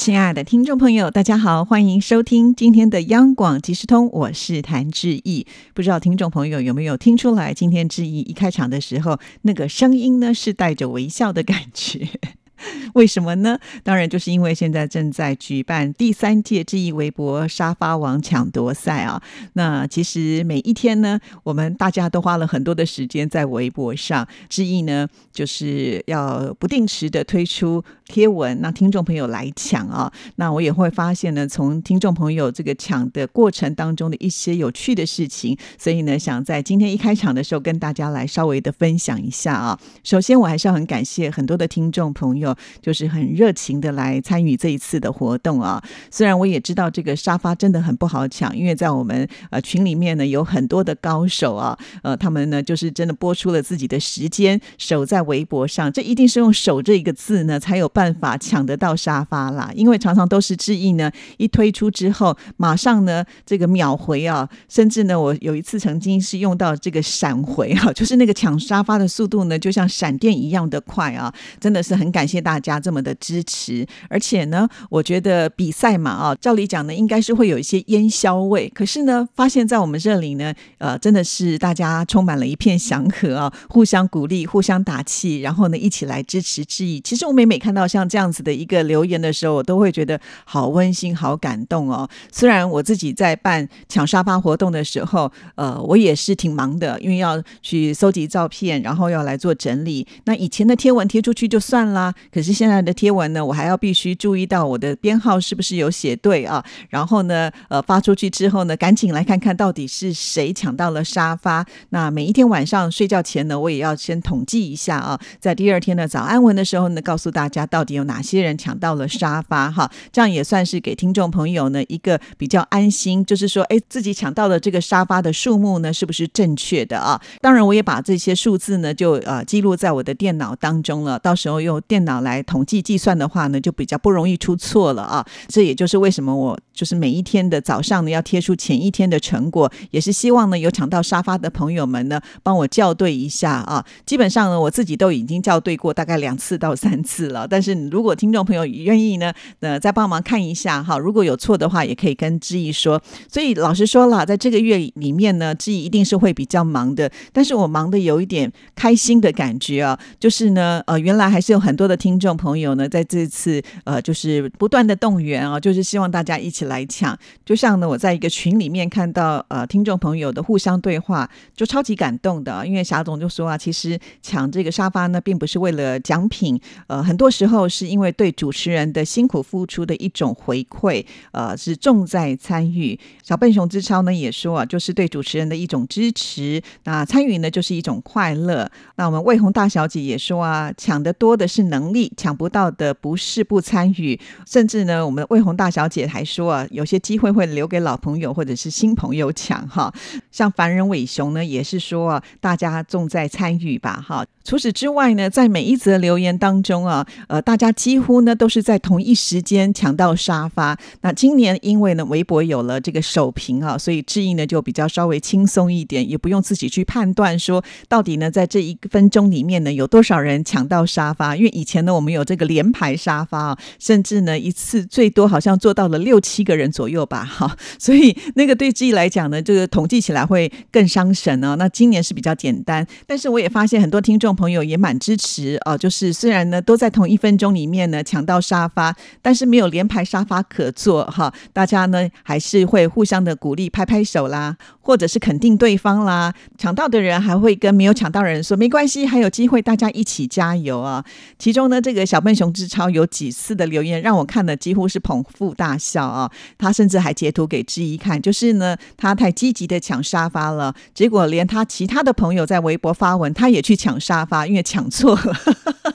亲爱的听众朋友，大家好，欢迎收听今天的央广即时通，我是谭志毅。不知道听众朋友有没有听出来，今天志毅一开场的时候，那个声音呢是带着微笑的感觉。为什么呢？当然就是因为现在正在举办第三届智毅微博沙发王抢夺赛啊。那其实每一天呢，我们大家都花了很多的时间在微博上。智毅呢，就是要不定时的推出贴文，让听众朋友来抢啊。那我也会发现呢，从听众朋友这个抢的过程当中的一些有趣的事情，所以呢，想在今天一开场的时候跟大家来稍微的分享一下啊。首先，我还是要很感谢很多的听众朋友。就是很热情的来参与这一次的活动啊！虽然我也知道这个沙发真的很不好抢，因为在我们呃群里面呢有很多的高手啊，呃，他们呢就是真的播出了自己的时间守在微博上，这一定是用“守”这一个字呢才有办法抢得到沙发啦。因为常常都是志毅呢一推出之后，马上呢这个秒回啊，甚至呢我有一次曾经是用到这个闪回啊，就是那个抢沙发的速度呢就像闪电一样的快啊，真的是很感谢大家。这么的支持，而且呢，我觉得比赛嘛，啊，照理讲呢，应该是会有一些烟硝味。可是呢，发现在我们这里呢，呃，真的是大家充满了一片祥和啊，互相鼓励，互相打气，然后呢，一起来支持致意。其实我每每看到像这样子的一个留言的时候，我都会觉得好温馨、好感动哦。虽然我自己在办抢沙发活动的时候，呃，我也是挺忙的，因为要去搜集照片，然后要来做整理。那以前的贴文贴出去就算啦，可是。现在的贴文呢，我还要必须注意到我的编号是不是有写对啊？然后呢，呃，发出去之后呢，赶紧来看看到底是谁抢到了沙发。那每一天晚上睡觉前呢，我也要先统计一下啊，在第二天的早安文的时候呢，告诉大家到底有哪些人抢到了沙发哈。这样也算是给听众朋友呢一个比较安心，就是说，哎，自己抢到的这个沙发的数目呢，是不是正确的啊？当然，我也把这些数字呢，就呃记录在我的电脑当中了，到时候用电脑来。统计计算的话呢，就比较不容易出错了啊。这也就是为什么我就是每一天的早上呢，要贴出前一天的成果，也是希望呢有抢到沙发的朋友们呢，帮我校对一下啊。基本上呢，我自己都已经校对过大概两次到三次了。但是如果听众朋友愿意呢，呃，再帮忙看一下哈，如果有错的话，也可以跟志毅说。所以老实说了，在这个月里面呢，志毅一定是会比较忙的。但是我忙的有一点开心的感觉啊，就是呢，呃，原来还是有很多的听听众。朋友呢，在这次呃，就是不断的动员啊，就是希望大家一起来抢。就像呢，我在一个群里面看到呃，听众朋友的互相对话，就超级感动的。因为霞总就说啊，其实抢这个沙发呢，并不是为了奖品，呃，很多时候是因为对主持人的辛苦付出的一种回馈，呃，是重在参与。小笨熊之超呢也说啊，就是对主持人的一种支持。那参与呢，就是一种快乐。那我们魏红大小姐也说啊，抢的多的是能力。抢不到的不是不参与，甚至呢，我们魏红大小姐还说啊，有些机会会留给老朋友或者是新朋友抢哈。像凡人伟雄呢，也是说，大家重在参与吧哈。除此之外呢，在每一则留言当中啊，呃，大家几乎呢都是在同一时间抢到沙发。那今年因为呢，微博有了这个首屏啊，所以智毅呢就比较稍微轻松一点，也不用自己去判断说到底呢，在这一分钟里面呢有多少人抢到沙发。因为以前呢，我们有这个连排沙发啊，甚至呢一次最多好像做到了六七个人左右吧，哈。所以那个对智毅来讲呢，这个统计起来会更伤神啊。那今年是比较简单，但是我也发现很多听众。朋友也蛮支持啊，就是虽然呢都在同一分钟里面呢抢到沙发，但是没有连排沙发可坐哈，大家呢还是会互相的鼓励，拍拍手啦，或者是肯定对方啦。抢到的人还会跟没有抢到人说没关系，还有机会，大家一起加油啊！其中呢，这个小笨熊之超有几次的留言让我看了几乎是捧腹大笑啊，他甚至还截图给志一看，就是呢他太积极的抢沙发了，结果连他其他的朋友在微博发文，他也去抢沙。发，因为抢错了。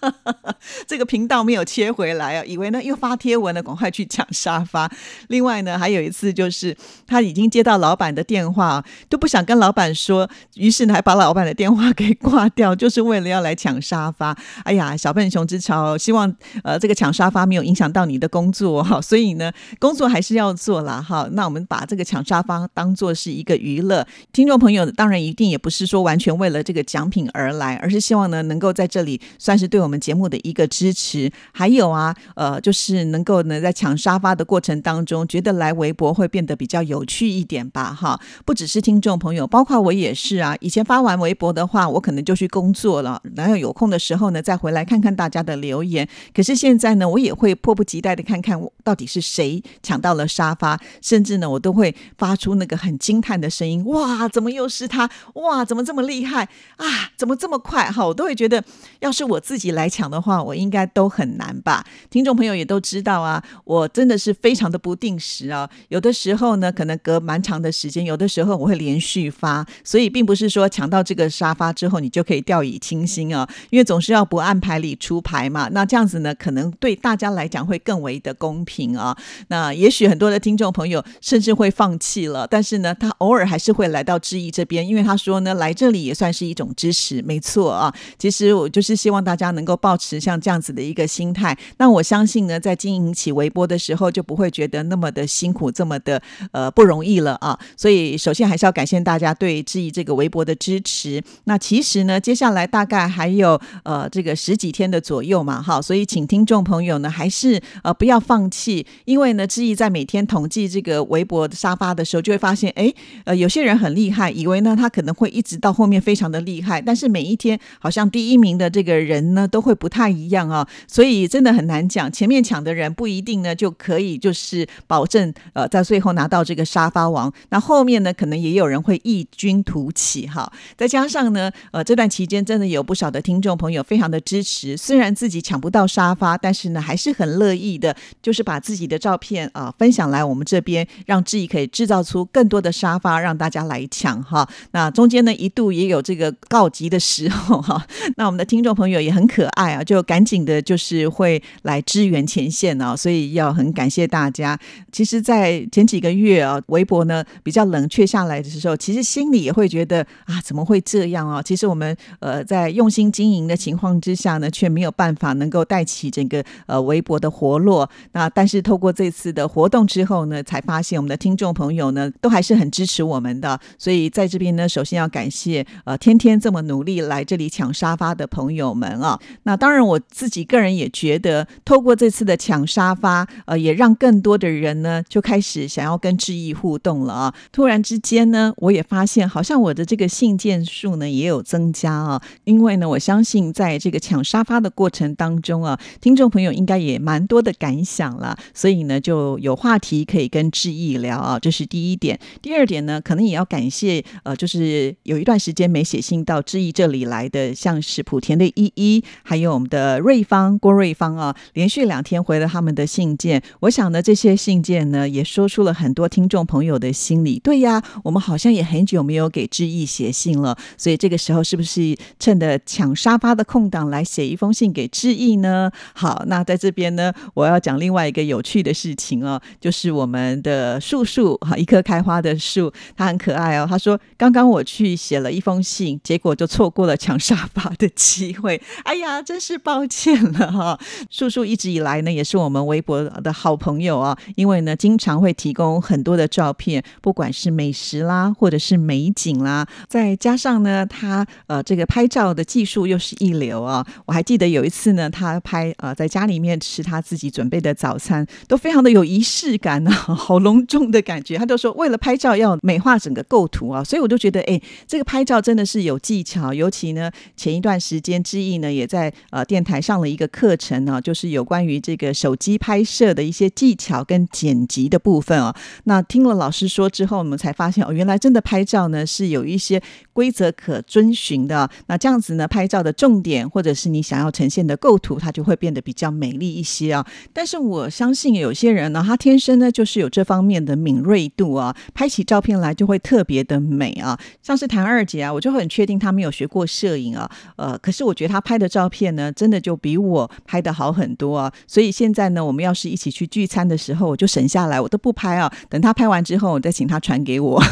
这个频道没有切回来啊，以为呢又发贴文了，赶快去抢沙发。另外呢，还有一次就是他已经接到老板的电话，都不想跟老板说，于是呢还把老板的电话给挂掉，就是为了要来抢沙发。哎呀，小笨熊之潮，希望呃这个抢沙发没有影响到你的工作哈，所以呢工作还是要做啦哈。那我们把这个抢沙发当做是一个娱乐，听众朋友当然一定也不是说完全为了这个奖品而来，而是希望呢能够在这里算是对我我们节目的一个支持。还有啊，呃，就是能够呢在抢沙发的过程当中，觉得来微博会变得比较有趣一点吧哈。不只是听众朋友，包括我也是啊。以前发完微博的话，我可能就去工作了，然后有空的时候呢再回来看看大家的留言。可是现在呢，我也会迫不及待的看看到底是谁抢到了沙发，甚至呢我都会发出那个很惊叹的声音：哇，怎么又是他？哇，怎么这么厉害啊？怎么这么快？哈，我都会觉得，要是我自己来来抢的话，我应该都很难吧。听众朋友也都知道啊，我真的是非常的不定时啊。有的时候呢，可能隔蛮长的时间；有的时候我会连续发，所以并不是说抢到这个沙发之后，你就可以掉以轻心啊。因为总是要不按牌理出牌嘛。那这样子呢，可能对大家来讲会更为的公平啊。那也许很多的听众朋友甚至会放弃了，但是呢，他偶尔还是会来到志毅这边，因为他说呢，来这里也算是一种支持，没错啊。其实我就是希望大家能够保持像这样子的一个心态。那我相信呢，在经营起微博的时候，就不会觉得那么的辛苦，这么的呃不容易了啊。所以首先还是要感谢大家对志毅这个微博的支持。那其实呢，接下来大概还有呃这个十几天的左右嘛，哈，所以请听众朋友呢，还是呃不要放弃，因为呢，志毅在每天统计这个微博沙发的时候，就会发现，哎，呃，有些人很厉害，以为呢他可能会一直到后面非常的厉害，但是每一天好像第一名的这个人呢，都都会不太一样啊，所以真的很难讲，前面抢的人不一定呢就可以就是保证呃在最后拿到这个沙发王，那后面呢可能也有人会异军突起哈，再加上呢呃这段期间真的有不少的听众朋友非常的支持，虽然自己抢不到沙发，但是呢还是很乐意的，就是把自己的照片啊分享来我们这边，让志毅可以制造出更多的沙发让大家来抢哈。那中间呢一度也有这个告急的时候哈，那我们的听众朋友也很可爱啊，就赶紧的就是会来支援前线啊，所以要很感谢大家。其实，在前几个月啊，微博呢比较冷却下来的时候，其实心里也会觉得啊，怎么会这样啊？其实我们呃在用心经营的情况之下呢，却没有办法能够带起整个呃微博的活络。那但是透过这次的活动之后呢，才发现我们的听众朋友呢都还是很支持我们的。所以在这边呢，首先要感谢呃天天这么努力来这里抢沙发的朋友们啊。那当然我自己个人也觉得，透过这次的抢沙发，呃，也让更多的人呢就开始想要跟志毅互动了啊。突然之间呢，我也发现好像我的这个信件数呢也有增加啊。因为呢，我相信在这个抢沙发的过程当中啊，听众朋友应该也蛮多的感想了，所以呢就有话题可以跟志毅聊啊。这是第一点。第二点呢，可能也要感谢呃，就是有一段时间没写信到志毅这里来的，像是莆田的依依，还有我们的瑞芳郭瑞芳啊，连续两天回了他们的信件。我想呢，这些信件呢，也说出了很多听众朋友的心理。对呀，我们好像也很久没有给志毅写信了，所以这个时候是不是趁着抢沙发的空档来写一封信给志毅呢？好，那在这边呢，我要讲另外一个有趣的事情哦，就是我们的树树哈，一棵开花的树，它很可爱哦。他说，刚刚我去写了一封信，结果就错过了抢沙发的机会。哎呀，啊真是抱歉了哈！叔叔一直以来呢，也是我们微博的好朋友啊，因为呢，经常会提供很多的照片，不管是美食啦，或者是美景啦，再加上呢，他呃这个拍照的技术又是一流啊。我还记得有一次呢，他拍呃在家里面吃他自己准备的早餐，都非常的有仪式感啊，好隆重的感觉。他就说为了拍照要美化整个构图啊，所以我就觉得哎，这个拍照真的是有技巧，尤其呢前一段时间之意呢。也在在呃电台上了一个课程呢，就是有关于这个手机拍摄的一些技巧跟剪辑的部分哦。那听了老师说之后，我们才发现哦，原来真的拍照呢是有一些规则可遵循的。那这样子呢，拍照的重点或者是你想要呈现的构图，它就会变得比较美丽一些啊。但是我相信有些人呢，他天生呢就是有这方面的敏锐度啊，拍起照片来就会特别的美啊。像是谭二姐啊，我就很确定她没有学过摄影啊，呃，可是我觉得她拍的照照片呢，真的就比我拍的好很多啊。所以现在呢，我们要是一起去聚餐的时候，我就省下来，我都不拍啊。等他拍完之后，我再请他传给我。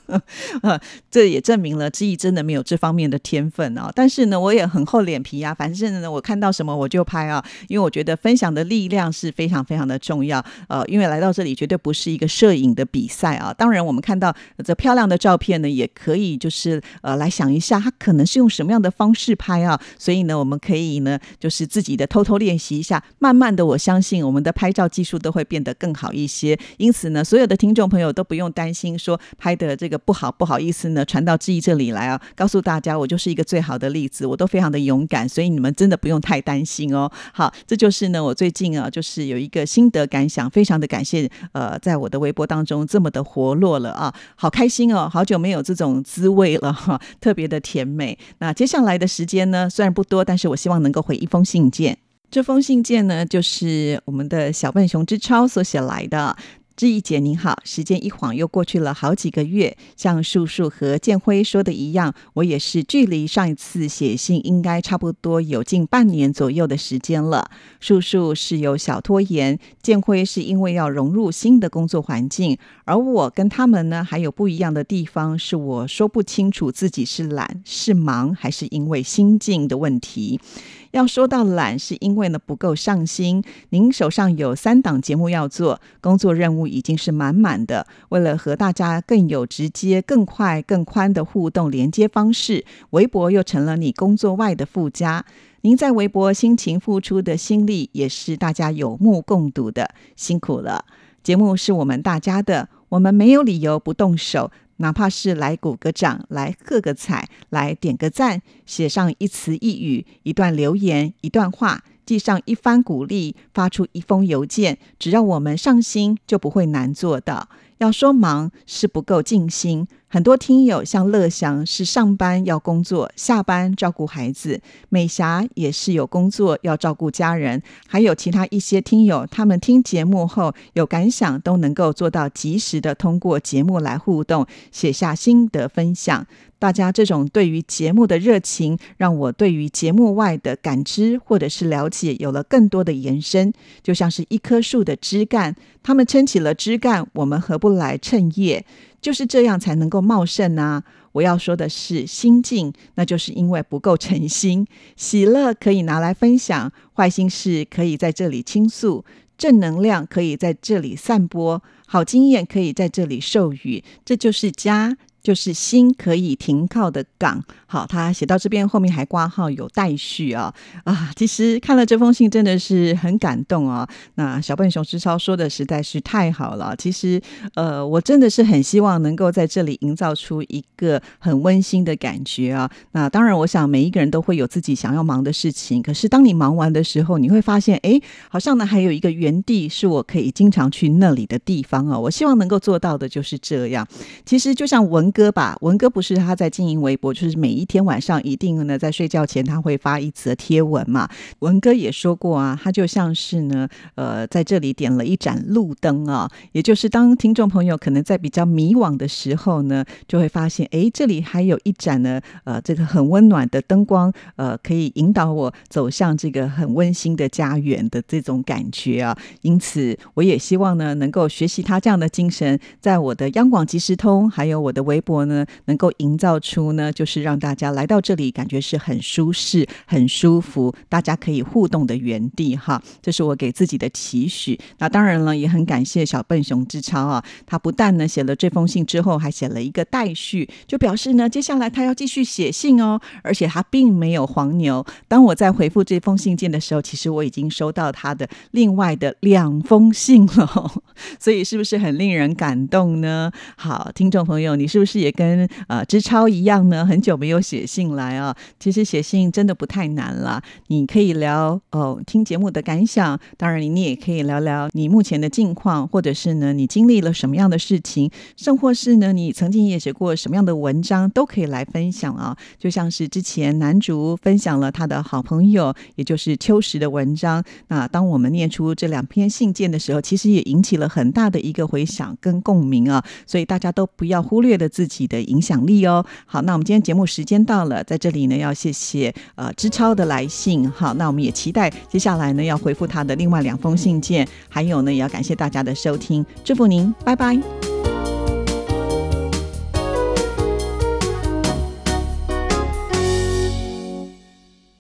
这也证明了志毅真的没有这方面的天分啊。但是呢，我也很厚脸皮啊。反正呢，我看到什么我就拍啊，因为我觉得分享的力量是非常非常的重要。呃，因为来到这里绝对不是一个摄影的比赛啊。当然，我们看到这漂亮的照片呢，也可以就是呃来想一下，他可能是用什么样的方式拍啊。所以呢，我们可以呢，就是自己的偷偷练习一下。慢慢的，我相信我们的拍照技术都会变得更好一些。因此呢，所有的听众朋友都不用担心说拍的这个不好，不好意思呢传到志毅这里来啊。告诉大家，我就是一个最好的例子，我都非常的勇敢，所以你们真的不用太担心哦。好，这就是呢，我最近啊，就是有一个心得感想，非常的感谢呃，在我的微博当中这么的活络了啊，好开心哦，好久没有这种滋味了哈，特别的甜美。那接下来的时间呢，虽然不多，但是我希望能够回一封信件。这封信件呢，就是我们的小笨熊之超所写来的。志毅姐您好，时间一晃又过去了好几个月，像树树和建辉说的一样，我也是距离上一次写信应该差不多有近半年左右的时间了。树树是有小拖延，建辉是因为要融入新的工作环境，而我跟他们呢还有不一样的地方，是我说不清楚自己是懒是忙，还是因为心境的问题。要说到懒，是因为呢不够上心。您手上有三档节目要做，工作任务已经是满满的。为了和大家更有直接、更快、更宽的互动连接方式，微博又成了你工作外的附加。您在微博辛勤付出的心力，也是大家有目共睹的，辛苦了。节目是我们大家的，我们没有理由不动手。哪怕是来鼓个掌，来喝个彩，来点个赞，写上一词一语，一段留言，一段话，记上一番鼓励，发出一封邮件，只要我们上心，就不会难做到。要说忙是不够尽心，很多听友像乐祥是上班要工作，下班照顾孩子；美霞也是有工作要照顾家人，还有其他一些听友，他们听节目后有感想，都能够做到及时的通过节目来互动，写下心得分享。大家这种对于节目的热情，让我对于节目外的感知或者是了解有了更多的延伸，就像是一棵树的枝干，他们撑起了枝干，我们何不来衬叶？就是这样才能够茂盛啊！我要说的是心境，那就是因为不够诚心。喜乐可以拿来分享，坏心事可以在这里倾诉，正能量可以在这里散播，好经验可以在这里授予，这就是家。就是心可以停靠的港。好，他写到这边后面还挂号有待续啊啊！其实看了这封信真的是很感动啊。那小笨熊之超说的实在是太好了。其实呃，我真的是很希望能够在这里营造出一个很温馨的感觉啊。那当然，我想每一个人都会有自己想要忙的事情。可是当你忙完的时候，你会发现，哎，好像呢还有一个原地是我可以经常去那里的地方啊。我希望能够做到的就是这样。其实就像文。哥吧，文哥不是他在经营微博，就是每一天晚上一定呢在睡觉前他会发一则贴文嘛。文哥也说过啊，他就像是呢，呃，在这里点了一盏路灯啊，也就是当听众朋友可能在比较迷惘的时候呢，就会发现，哎，这里还有一盏呢，呃，这个很温暖的灯光，呃，可以引导我走向这个很温馨的家园的这种感觉啊。因此，我也希望呢，能够学习他这样的精神，在我的央广即时通，还有我的微。博呢，能够营造出呢，就是让大家来到这里感觉是很舒适、很舒服，大家可以互动的原地哈。这是我给自己的期许。那当然了，也很感谢小笨熊之超啊，他不但呢写了这封信之后，还写了一个待续，就表示呢接下来他要继续写信哦。而且他并没有黄牛。当我在回复这封信件的时候，其实我已经收到他的另外的两封信了，所以是不是很令人感动呢？好，听众朋友，你是不是？是也跟呃知超一样呢，很久没有写信来啊。其实写信真的不太难了，你可以聊哦听节目的感想，当然你你也可以聊聊你目前的近况，或者是呢你经历了什么样的事情，甚或是呢你曾经也写过什么样的文章，都可以来分享啊。就像是之前南竹分享了他的好朋友，也就是秋实的文章。那当我们念出这两篇信件的时候，其实也引起了很大的一个回响跟共鸣啊。所以大家都不要忽略的。自己的影响力哦。好，那我们今天节目时间到了，在这里呢要谢谢呃知超的来信。好，那我们也期待接下来呢要回复他的另外两封信件，还有呢也要感谢大家的收听，祝福您，拜拜。